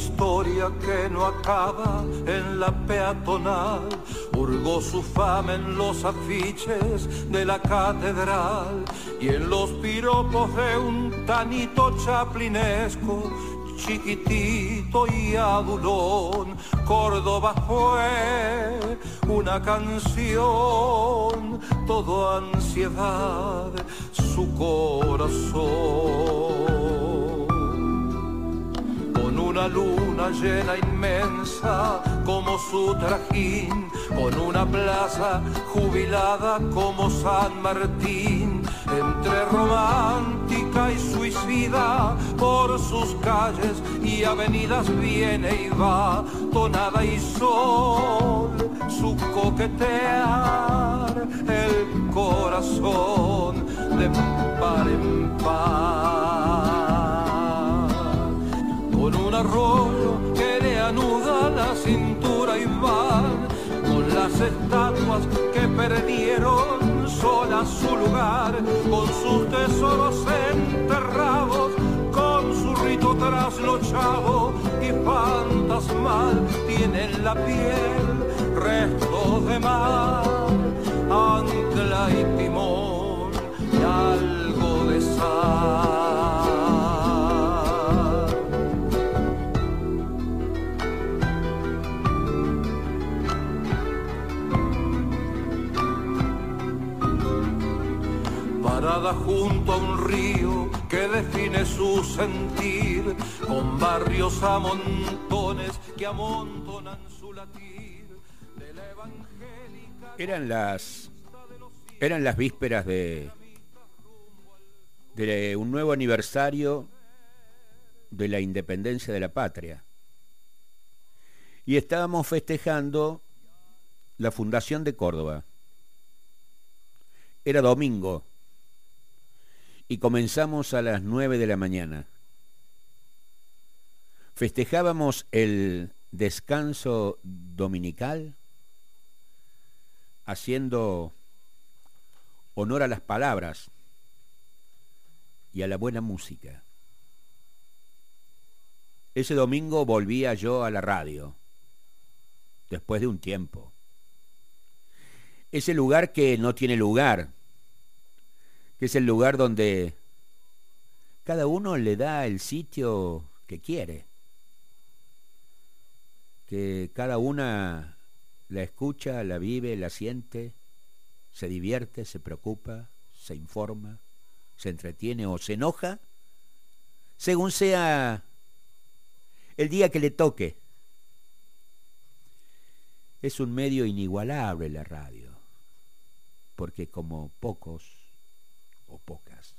historia que no acaba en la peatonal. Hurgó su fama en los afiches de la catedral y en los piropos de un tanito chaplinesco chiquitito y adulón. Córdoba fue una canción, todo ansiedad, su corazón una luna llena inmensa como su trajín, con una plaza jubilada como San Martín, entre romántica y suicida por sus calles y avenidas viene y va, tonada y sol, su coquetear el corazón de par en par estatuas que perdieron sola su lugar, con sus tesoros enterrados, con su rito trasnochado y fantasmal, tienen la piel restos de mar, ancla y timón y algo de sal. Junto a un río que define su sentir, con barrios a montones que amontonan su latir de la evangélica. Eran las eran las vísperas de de un nuevo aniversario de la independencia de la patria. Y estábamos festejando la fundación de Córdoba. Era domingo, y comenzamos a las nueve de la mañana. Festejábamos el descanso dominical haciendo honor a las palabras y a la buena música. Ese domingo volvía yo a la radio, después de un tiempo. Ese lugar que no tiene lugar, que es el lugar donde cada uno le da el sitio que quiere, que cada una la escucha, la vive, la siente, se divierte, se preocupa, se informa, se entretiene o se enoja, según sea el día que le toque. Es un medio inigualable la radio, porque como pocos o pocas,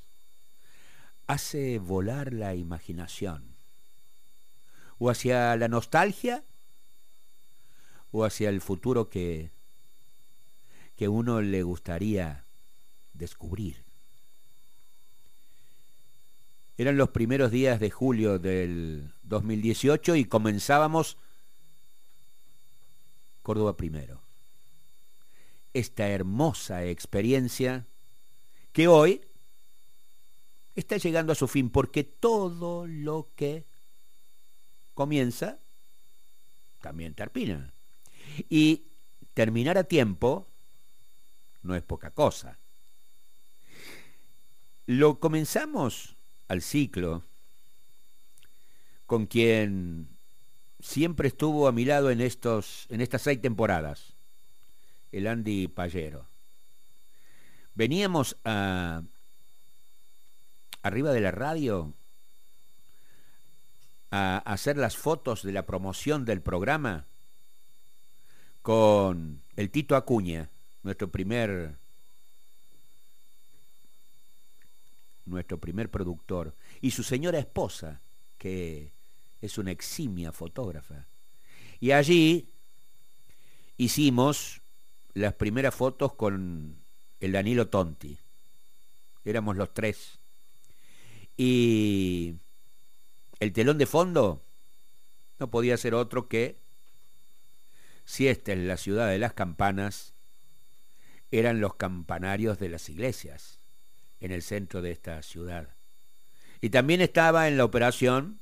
hace volar la imaginación, o hacia la nostalgia, o hacia el futuro que, que uno le gustaría descubrir. Eran los primeros días de julio del 2018 y comenzábamos Córdoba primero. Esta hermosa experiencia que hoy está llegando a su fin, porque todo lo que comienza también termina. Y terminar a tiempo no es poca cosa. Lo comenzamos al ciclo con quien siempre estuvo a mi lado en, estos, en estas seis temporadas, el Andy Pallero. Veníamos a, arriba de la radio a hacer las fotos de la promoción del programa con el Tito Acuña, nuestro primer nuestro primer productor, y su señora esposa, que es una eximia fotógrafa. Y allí hicimos las primeras fotos con el Danilo Tonti. Éramos los tres. Y el telón de fondo no podía ser otro que, si esta es la ciudad de las campanas, eran los campanarios de las iglesias en el centro de esta ciudad. Y también estaba en la operación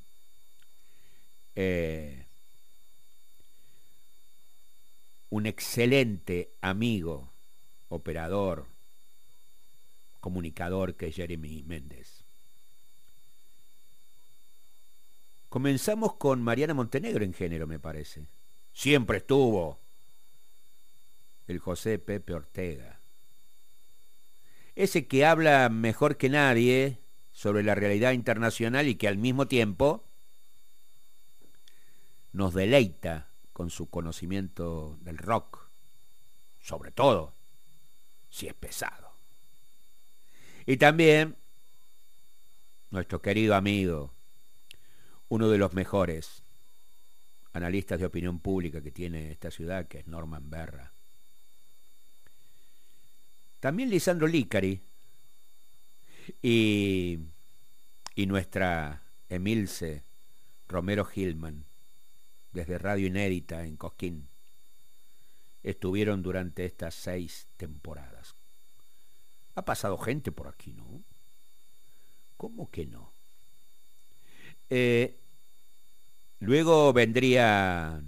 eh, un excelente amigo, operador, comunicador que es Jeremy Méndez. Comenzamos con Mariana Montenegro en género, me parece. Siempre estuvo el José Pepe Ortega. Ese que habla mejor que nadie sobre la realidad internacional y que al mismo tiempo nos deleita con su conocimiento del rock, sobre todo si es pesado. Y también nuestro querido amigo, uno de los mejores analistas de opinión pública que tiene esta ciudad, que es Norman Berra. También Lisandro Licari y, y nuestra Emilce Romero Gilman, desde Radio Inédita en Cosquín, estuvieron durante estas seis temporadas. Ha pasado gente por aquí, ¿no? ¿Cómo que no? Eh, luego vendría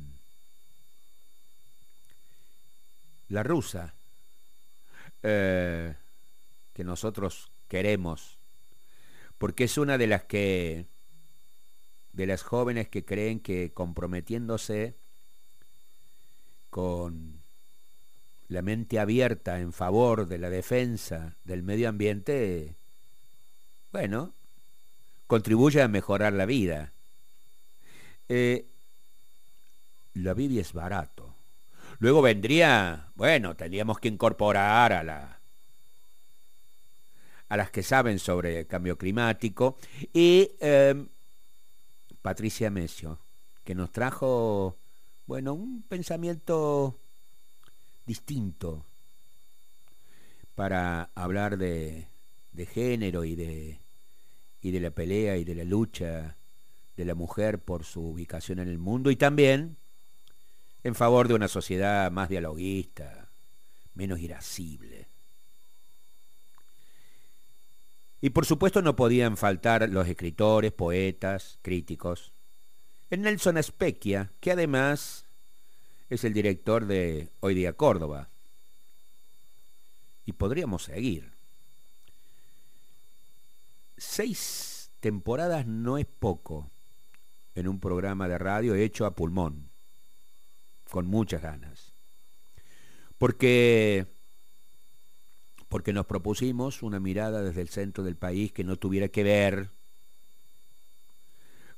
la rusa, eh, que nosotros queremos, porque es una de las que, de las jóvenes que creen que comprometiéndose con la mente abierta en favor de la defensa del medio ambiente, bueno, contribuye a mejorar la vida. Eh, la vida es barato. Luego vendría, bueno, tendríamos que incorporar a la a las que saben sobre el cambio climático y eh, Patricia Mesio, que nos trajo, bueno, un pensamiento distinto para hablar de, género y de, y de la pelea y de la lucha de la mujer por su ubicación en el mundo y también en favor de una sociedad más dialoguista, menos irascible. Y por supuesto no podían faltar los escritores, poetas, críticos. El Nelson Specchia, que además es el director de Hoy Día Córdoba. Y podríamos seguir. Seis temporadas no es poco en un programa de radio hecho a pulmón, con muchas ganas. Porque porque nos propusimos una mirada desde el centro del país que no tuviera que ver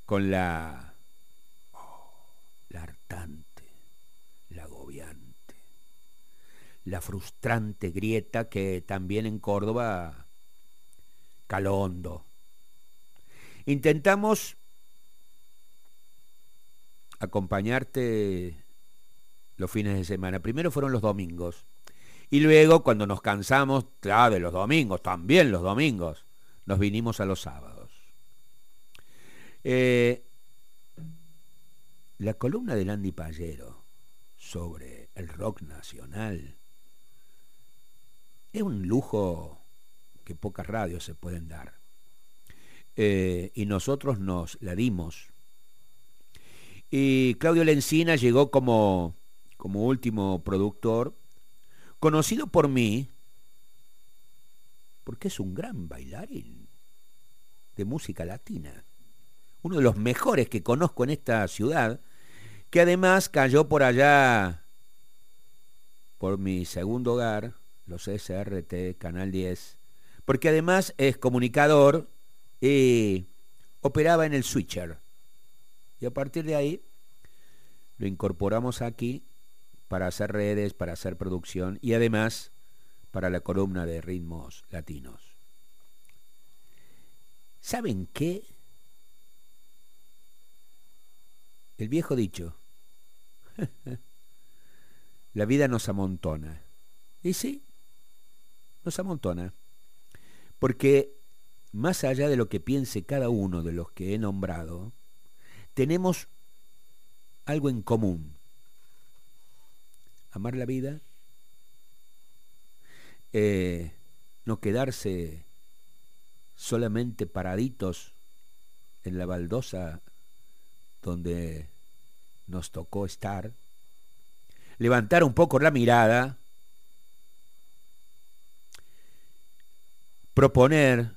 con la, oh, la hartante, la agobiante, la frustrante grieta que también en Córdoba calondo. Intentamos acompañarte los fines de semana. Primero fueron los domingos y luego, cuando nos cansamos, de los domingos, también los domingos, nos vinimos a los sábados. Eh, la columna de Landy Pallero sobre el rock nacional es un lujo que pocas radios se pueden dar. Eh, y nosotros nos la dimos. Y Claudio Lencina llegó como, como último productor conocido por mí, porque es un gran bailarín de música latina, uno de los mejores que conozco en esta ciudad, que además cayó por allá, por mi segundo hogar, los SRT, Canal 10, porque además es comunicador y operaba en el switcher. Y a partir de ahí lo incorporamos aquí para hacer redes, para hacer producción y además para la columna de ritmos latinos. ¿Saben qué? El viejo dicho, la vida nos amontona. Y sí, nos amontona. Porque más allá de lo que piense cada uno de los que he nombrado, tenemos algo en común amar la vida, eh, no quedarse solamente paraditos en la baldosa donde nos tocó estar, levantar un poco la mirada, proponer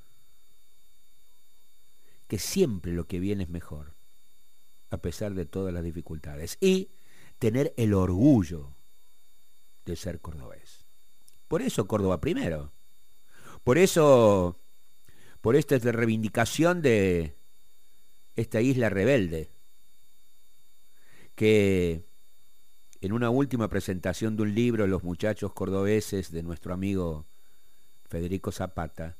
que siempre lo que viene es mejor, a pesar de todas las dificultades, y tener el orgullo de ser cordobés. Por eso Córdoba primero. Por eso, por esta reivindicación de esta isla rebelde, que en una última presentación de un libro, Los muchachos cordobeses, de nuestro amigo Federico Zapata,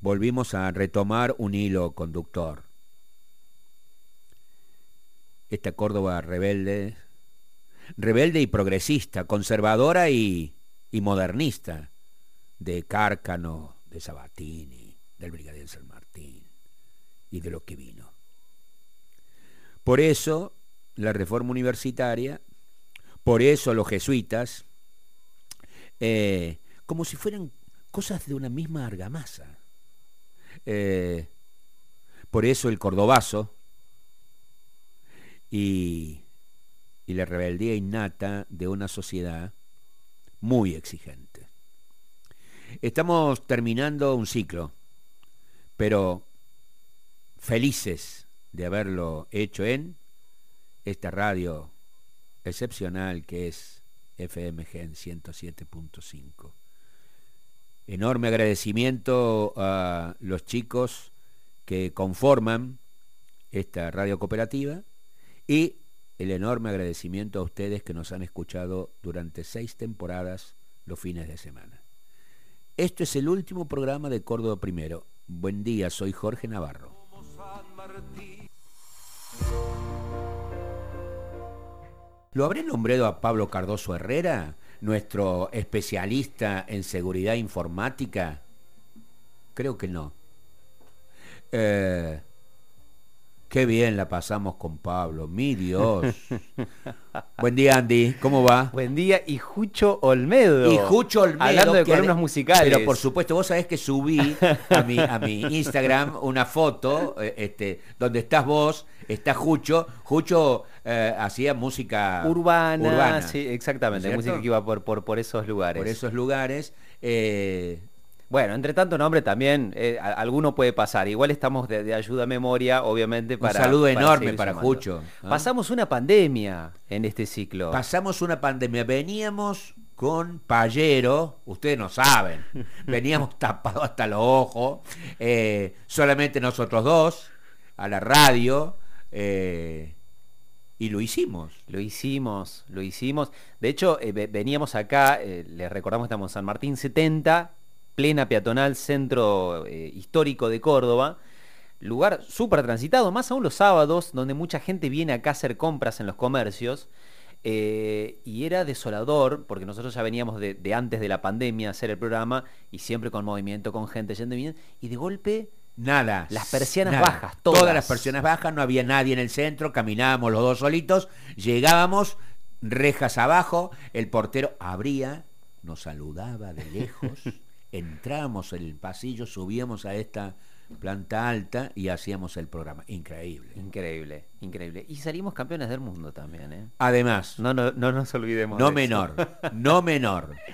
volvimos a retomar un hilo conductor. Esta Córdoba rebelde, rebelde y progresista, conservadora y, modernista, de Cárcano, de Sabatini, del Brigadier San Martín y de lo que vino. Por eso la reforma universitaria, por eso los jesuitas, eh, como si fueran cosas de una misma argamasa. Eh, por eso el cordobazo y, y la rebeldía innata de una sociedad muy exigente. Estamos terminando un ciclo, pero felices de haberlo hecho en esta radio excepcional que es FMG en 107.5. Enorme agradecimiento a los chicos que conforman esta radio cooperativa y el enorme agradecimiento a ustedes que nos han escuchado durante seis temporadas los fines de semana. Esto es el último programa de Córdoba Primero. Buen día, soy Jorge Navarro. ¿Lo habré nombrado a Pablo Cardoso Herrera? nuestro especialista en seguridad informática? Creo que no. Eh, qué bien la pasamos con Pablo, mi Dios. Buen día, Andy, ¿cómo va? Buen día, y Jucho Olmedo. Y Jucho Olmedo. Hablando de columnas musicales. Pero por supuesto, vos sabés que subí a mi, a mi Instagram una foto eh, este, donde estás vos, está Jucho. Jucho eh, hacía música urbana. Sí, exactamente, música que iba por, por, por esos lugares. Por esos lugares. Eh, bueno, entre tanto nombre también, eh, alguno puede pasar. Igual estamos de, ayuda a memoria, obviamente, para. Un saludo enorme para Jucho. Pasamos una pandemia en este ciclo. Pasamos una pandemia. Veníamos con Payero, ustedes no saben, veníamos tapados hasta los ojos, eh, solamente nosotros dos, a la radio, eh, y lo hicimos. Lo hicimos, lo hicimos. De hecho, veníamos acá, les recordamos que estamos en San Martín 70, plena peatonal, centro eh, histórico de Córdoba. Lugar súper transitado, más aún los sábados, donde mucha gente viene acá a hacer compras en los comercios. Eh, y era desolador, porque nosotros ya veníamos de, antes de la pandemia a hacer el programa, y siempre con movimiento, con gente yendo bien, y de golpe Nada. Las persianas bajas, todas. las persianas bajas, no había nadie en el centro, caminábamos los dos solitos, llegábamos, rejas abajo, el portero abría, nos saludaba de lejos, entramos en el pasillo, subíamos a esta planta alta y hacíamos el programa. Increíble. Increíble, increíble. Y salimos campeones del mundo también, ¿eh? Además. No, no, no nos olvidemos. No menor, no menor.